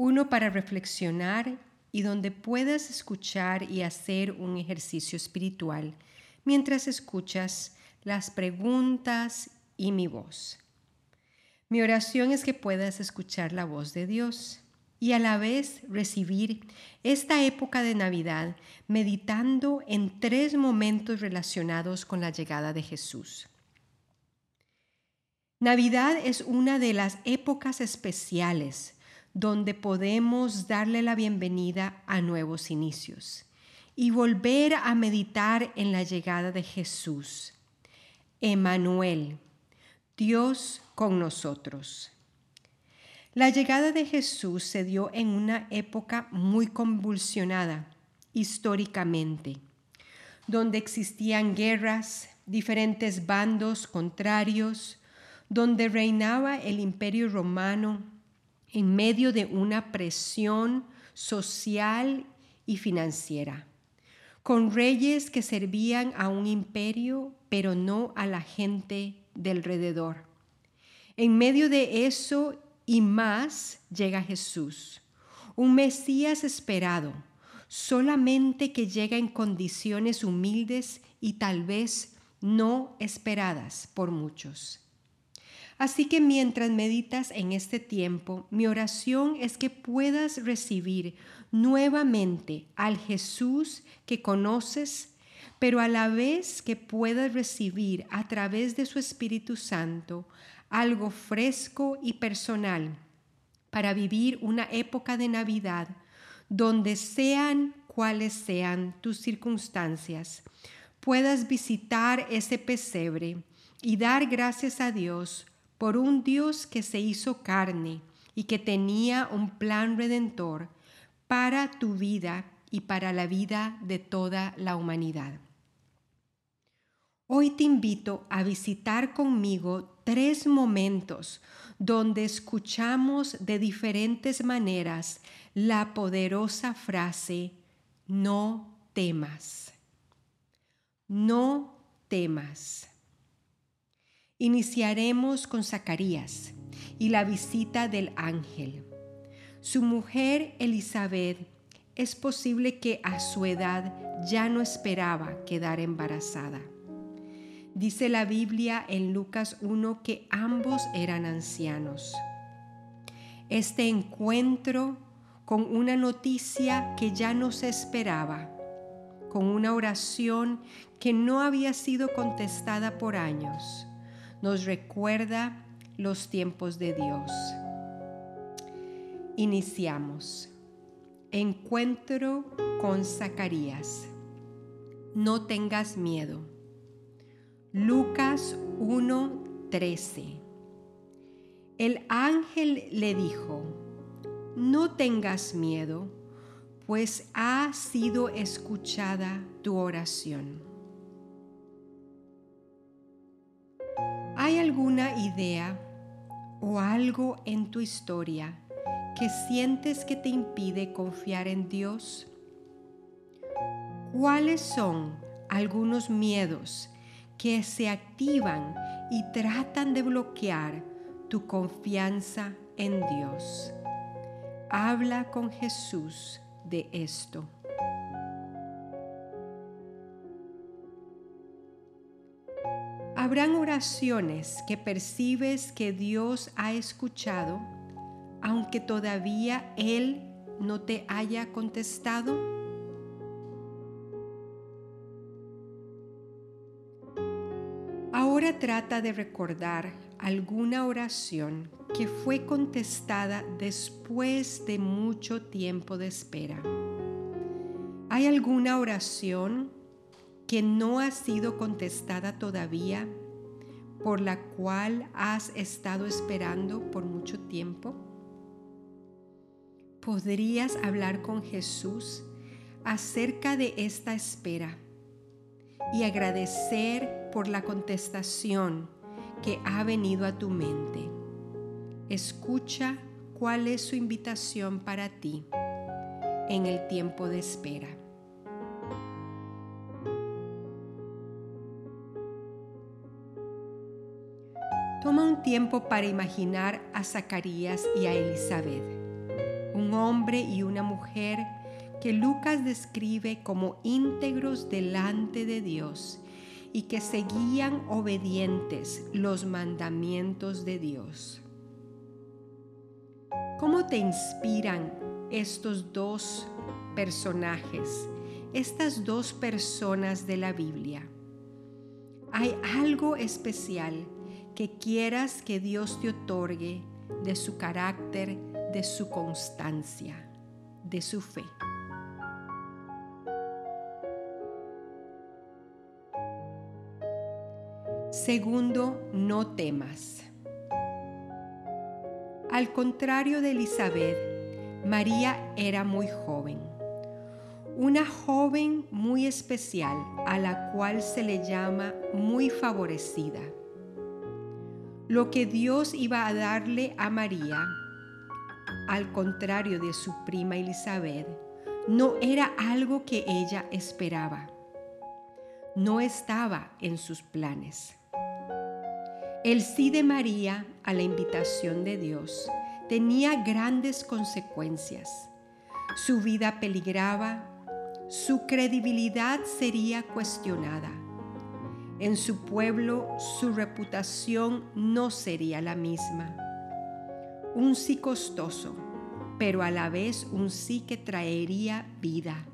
uno para reflexionar y donde puedas escuchar y hacer un ejercicio espiritual mientras escuchas las preguntas y mi voz. Mi oración es que puedas escuchar la voz de Dios y a la vez recibir esta época de Navidad meditando en tres momentos relacionados con la llegada de Jesús. Navidad es una de las épocas especiales donde podemos darle la bienvenida a nuevos inicios y volver a meditar en la llegada de Jesús. Emanuel, Dios con nosotros. La llegada de Jesús se dio en una época muy convulsionada históricamente, donde existían guerras, diferentes bandos contrarios, donde reinaba el imperio romano, en medio de una presión social y financiera, con reyes que servían a un imperio, pero no a la gente del alrededor. En medio de eso y más llega Jesús, un Mesías esperado, solamente que llega en condiciones humildes y tal vez no esperadas por muchos. Así que mientras meditas en este tiempo, mi oración es que puedas recibir nuevamente al Jesús que conoces, pero a la vez que puedas recibir a través de su Espíritu Santo algo fresco y personal para vivir una época de Navidad donde sean cuales sean tus circunstancias, puedas visitar ese pesebre y dar gracias a Dios por un Dios que se hizo carne y que tenía un plan redentor para tu vida y para la vida de toda la humanidad. Hoy te invito a visitar conmigo tres momentos donde escuchamos de diferentes maneras la poderosa frase, no temas. No temas. Iniciaremos con Zacarías y la visita del ángel. Su mujer Elizabeth es posible que a su edad ya no esperaba quedar embarazada. Dice la Biblia en Lucas 1 que ambos eran ancianos. Este encuentro con una noticia que ya no se esperaba, con una oración que no había sido contestada por años, nos recuerda los tiempos de Dios. Iniciamos. Encuentro con Zacarías. No tengas miedo. Lucas 1:13. El ángel le dijo, no tengas miedo, pues ha sido escuchada tu oración. Alguna idea o algo en tu historia que sientes que te impide confiar en Dios? ¿Cuáles son algunos miedos que se activan y tratan de bloquear tu confianza en Dios? Habla con Jesús de esto. Habrán oraciones que percibes que Dios ha escuchado, aunque todavía Él no te haya contestado. Ahora trata de recordar alguna oración que fue contestada después de mucho tiempo de espera. ¿Hay alguna oración que no ha sido contestada todavía, por la cual has estado esperando por mucho tiempo? podrías hablar con Jesús acerca de esta espera y agradecer por la contestación que ha venido a tu mente. Escucha cuál es su invitación para ti en el tiempo de espera. Toma un tiempo para imaginar a Zacarías y a Elizabeth, un hombre y una mujer que Lucas describe como íntegros delante de Dios y que seguían obedientes los mandamientos de Dios. ¿Cómo te inspiran estos dos personajes, estas dos personas de la Biblia? ¿Hay algo especial que quieras que Dios te otorgue de su carácter, de su constancia, de su fe? Segundo, no temas. Al contrario de Elizabeth, María era muy joven, una joven muy especial a la cual se le llama muy favorecida. Lo que Dios iba a darle a María, al contrario de su prima Elizabeth, no era algo que ella esperaba. No estaba en sus planes. El sí de María a la invitación de Dios tenía grandes consecuencias. Su vida peligraba, su credibilidad sería cuestionada. En su pueblo su reputación no sería la misma. Un sí costoso, pero a la vez un sí que traería vida.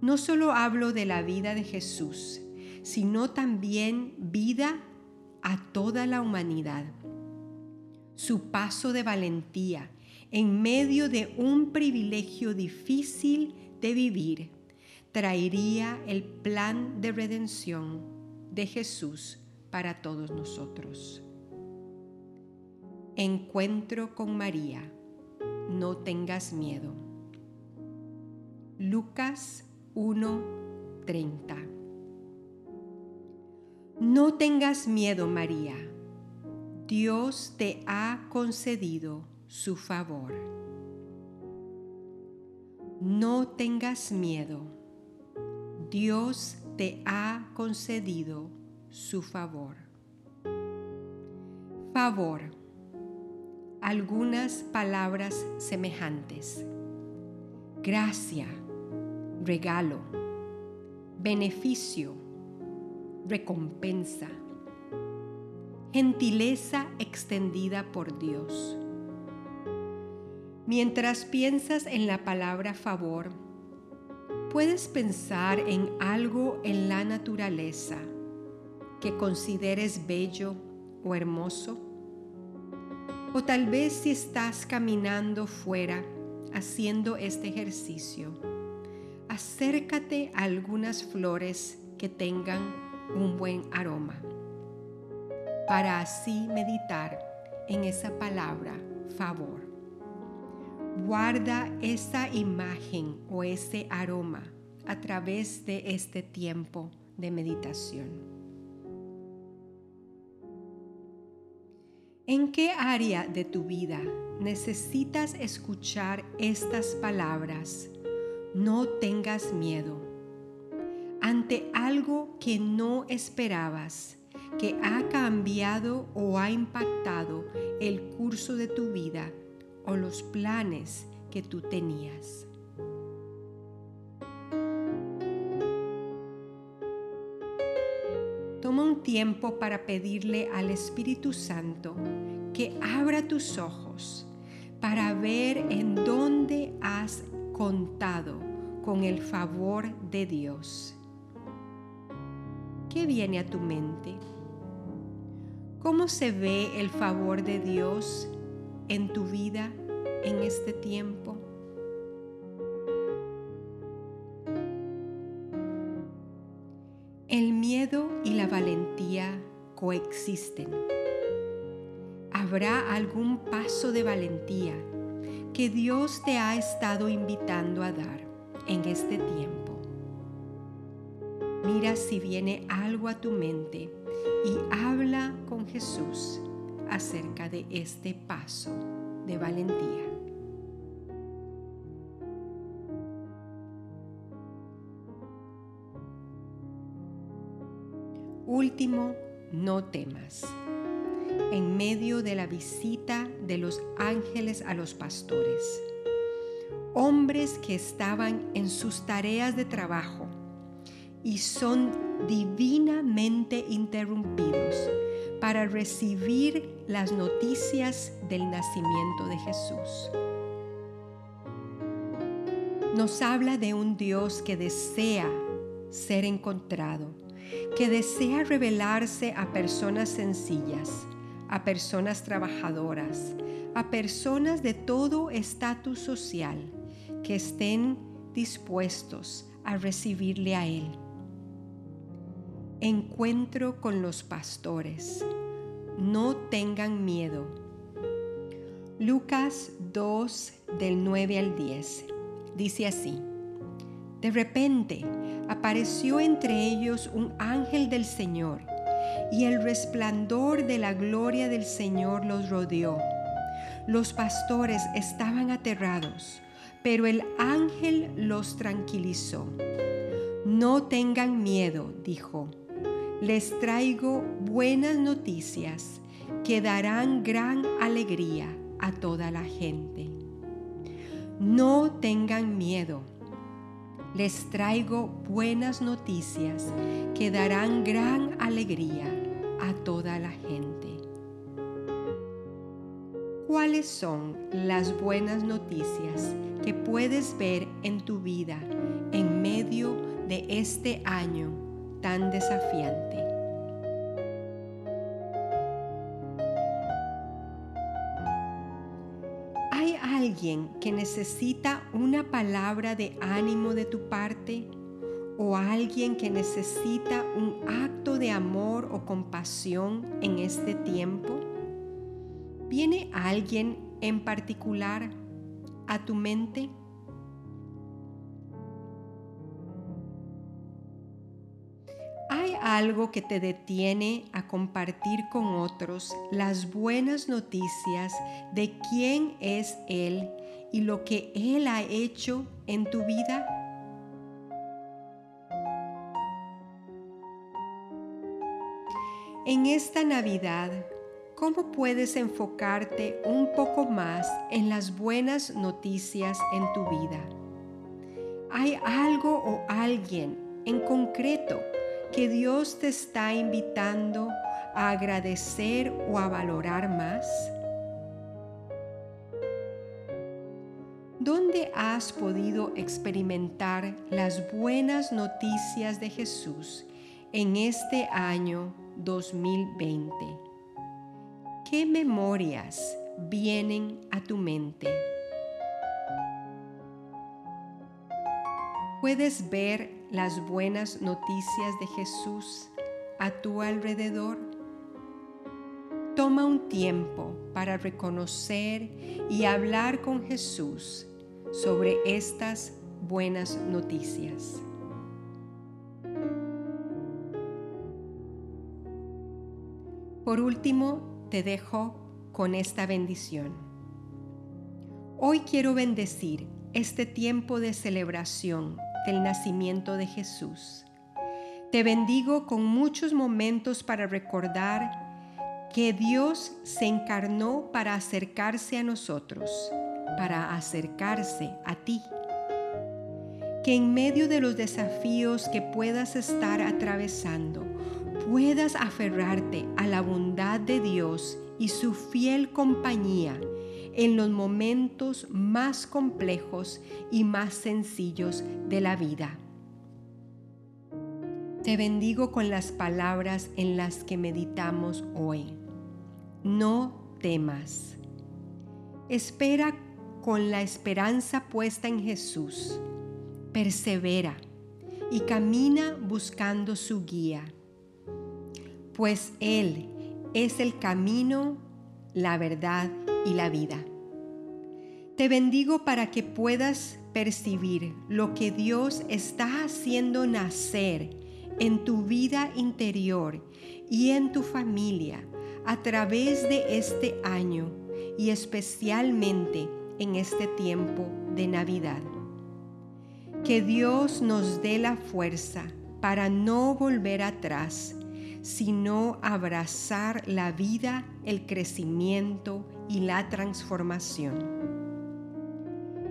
No solo hablo de la vida de Jesús, sino también vida a toda la humanidad. Su paso de valentía en medio de un privilegio difícil de vivir traería el plan de redención de Jesús para todos nosotros. Encuentro con María, no tengas miedo. Lucas 1:30 no tengas miedo, María. Dios te ha concedido su favor. No tengas miedo. Dios te ha concedido su favor. Favor. Algunas palabras semejantes. Gracia, regalo, beneficio recompensa, gentileza extendida por Dios. Mientras piensas en la palabra favor, puedes pensar en algo en la naturaleza que consideres bello o hermoso. O tal vez si estás caminando fuera haciendo este ejercicio, acércate a algunas flores que tengan un buen aroma, para así meditar en esa palabra favor. Guarda esa imagen o ese aroma a través de este tiempo de meditación. ¿En qué área de tu vida necesitas escuchar estas palabras? No tengas miedo ante algo que no esperabas, que ha cambiado o ha impactado el curso de tu vida o los planes que tú tenías. Toma un tiempo para pedirle al Espíritu Santo que abra tus ojos para ver en dónde has contado con el favor de Dios ¿qué viene a tu mente? ¿Cómo se ve el favor de Dios en tu vida en este tiempo? El miedo y la valentía coexisten. Habrá algún paso de valentía que Dios te ha estado invitando a dar en este tiempo. Mira si viene algo a tu mente y habla con Jesús acerca de este paso de valentía. Último, no temas. En medio de la visita de los ángeles a los pastores, hombres que estaban en sus tareas de trabajo y son divinamente interrumpidos para recibir las noticias del nacimiento de Jesús. Nos habla de un Dios que desea ser encontrado, que desea revelarse a personas sencillas, a personas trabajadoras, a personas de todo estatus social que estén dispuestos a recibirle a Él. Encuentro con los pastores. No tengan miedo. Lucas 2 del 9 al 10 dice así. De repente apareció entre ellos un ángel del Señor y el resplandor de la gloria del Señor los rodeó. Los pastores estaban aterrados, pero el ángel los tranquilizó. No tengan miedo, dijo. Les traigo buenas noticias que darán gran alegría a toda la gente. No tengan miedo les traigo buenas noticias que darán gran alegría a toda la gente. ¿Cuáles son las buenas noticias que puedes ver en tu vida en medio de este año tan desafiante? Alguien que necesita una palabra de ánimo de tu parte o alguien que necesita un acto de amor o compasión en este tiempo? ¿Viene alguien en particular a tu mente? Algo que te detiene a compartir con otros las buenas noticias de quién es Él y lo que Él ha hecho en tu vida? En esta Navidad, ¿cómo puedes enfocarte un poco más en las buenas noticias en tu vida? ¿Hay algo o alguien en concreto que Dios te está invitando a agradecer o a valorar más? ¿Dónde has podido experimentar las buenas noticias de Jesús en este año 2020? ¿Qué memorias vienen a tu mente? ¿Puedes ver las buenas noticias de Jesús a tu alrededor? Toma un tiempo para reconocer y hablar con Jesús sobre estas buenas noticias. Por último, te dejo con esta bendición. Hoy quiero bendecir este tiempo de celebración del nacimiento de Jesús. Te bendigo con muchos momentos para recordar que Dios se encarnó para acercarse a nosotros, para acercarse a ti. Que en medio de los desafíos que puedas estar atravesando, puedas aferrarte a la bondad de Dios y su fiel compañía en los momentos más complejos y más sencillos de la vida. Te bendigo con las palabras en las que meditamos hoy. No temas. Espera con la esperanza puesta en Jesús. Persevera y camina buscando su guía, pues Él es el camino, la verdad y la vida. Te bendigo para que puedas percibir lo que Dios está haciendo nacer en tu vida interior y en tu familia a través de este año y especialmente en este tiempo de Navidad. Que Dios nos dé la fuerza para no volver atrás, sino abrazar la vida, el crecimiento y la transformación.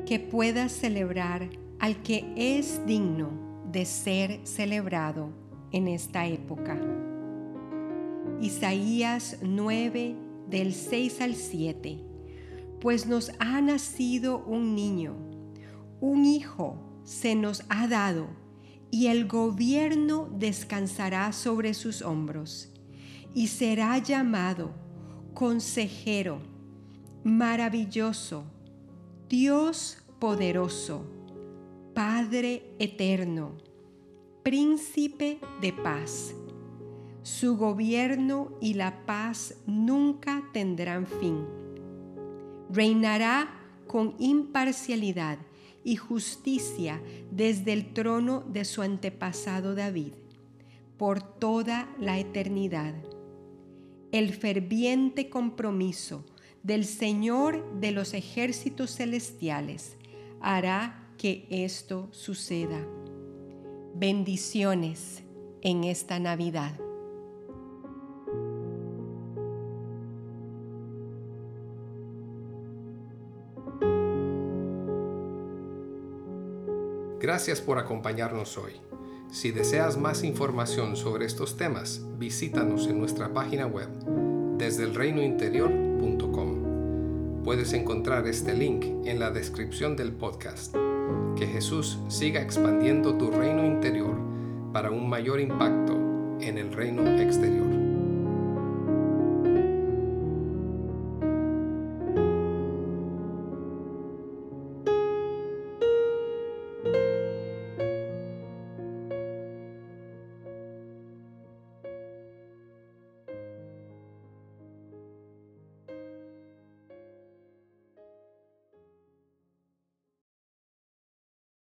Que puedas celebrar al que es digno de ser celebrado en esta época. Isaías 9 del 6 al 7. Pues nos ha nacido un niño, un hijo se nos ha dado, y el gobierno descansará sobre sus hombros, y será llamado consejero, maravilloso, Dios poderoso, Padre eterno, príncipe de paz. Su gobierno y la paz nunca tendrán fin. Reinará con imparcialidad y justicia desde el trono de su antepasado David, por toda la eternidad. El ferviente compromiso del Señor de los ejércitos celestiales hará que esto suceda. Bendiciones en esta Navidad. Gracias por acompañarnos hoy. Si deseas más información sobre estos temas, visítanos en nuestra página web desde el reinointerior.com. Puedes encontrar este link en la descripción del podcast. Que Jesús siga expandiendo tu reino interior para un mayor impacto en el reino exterior.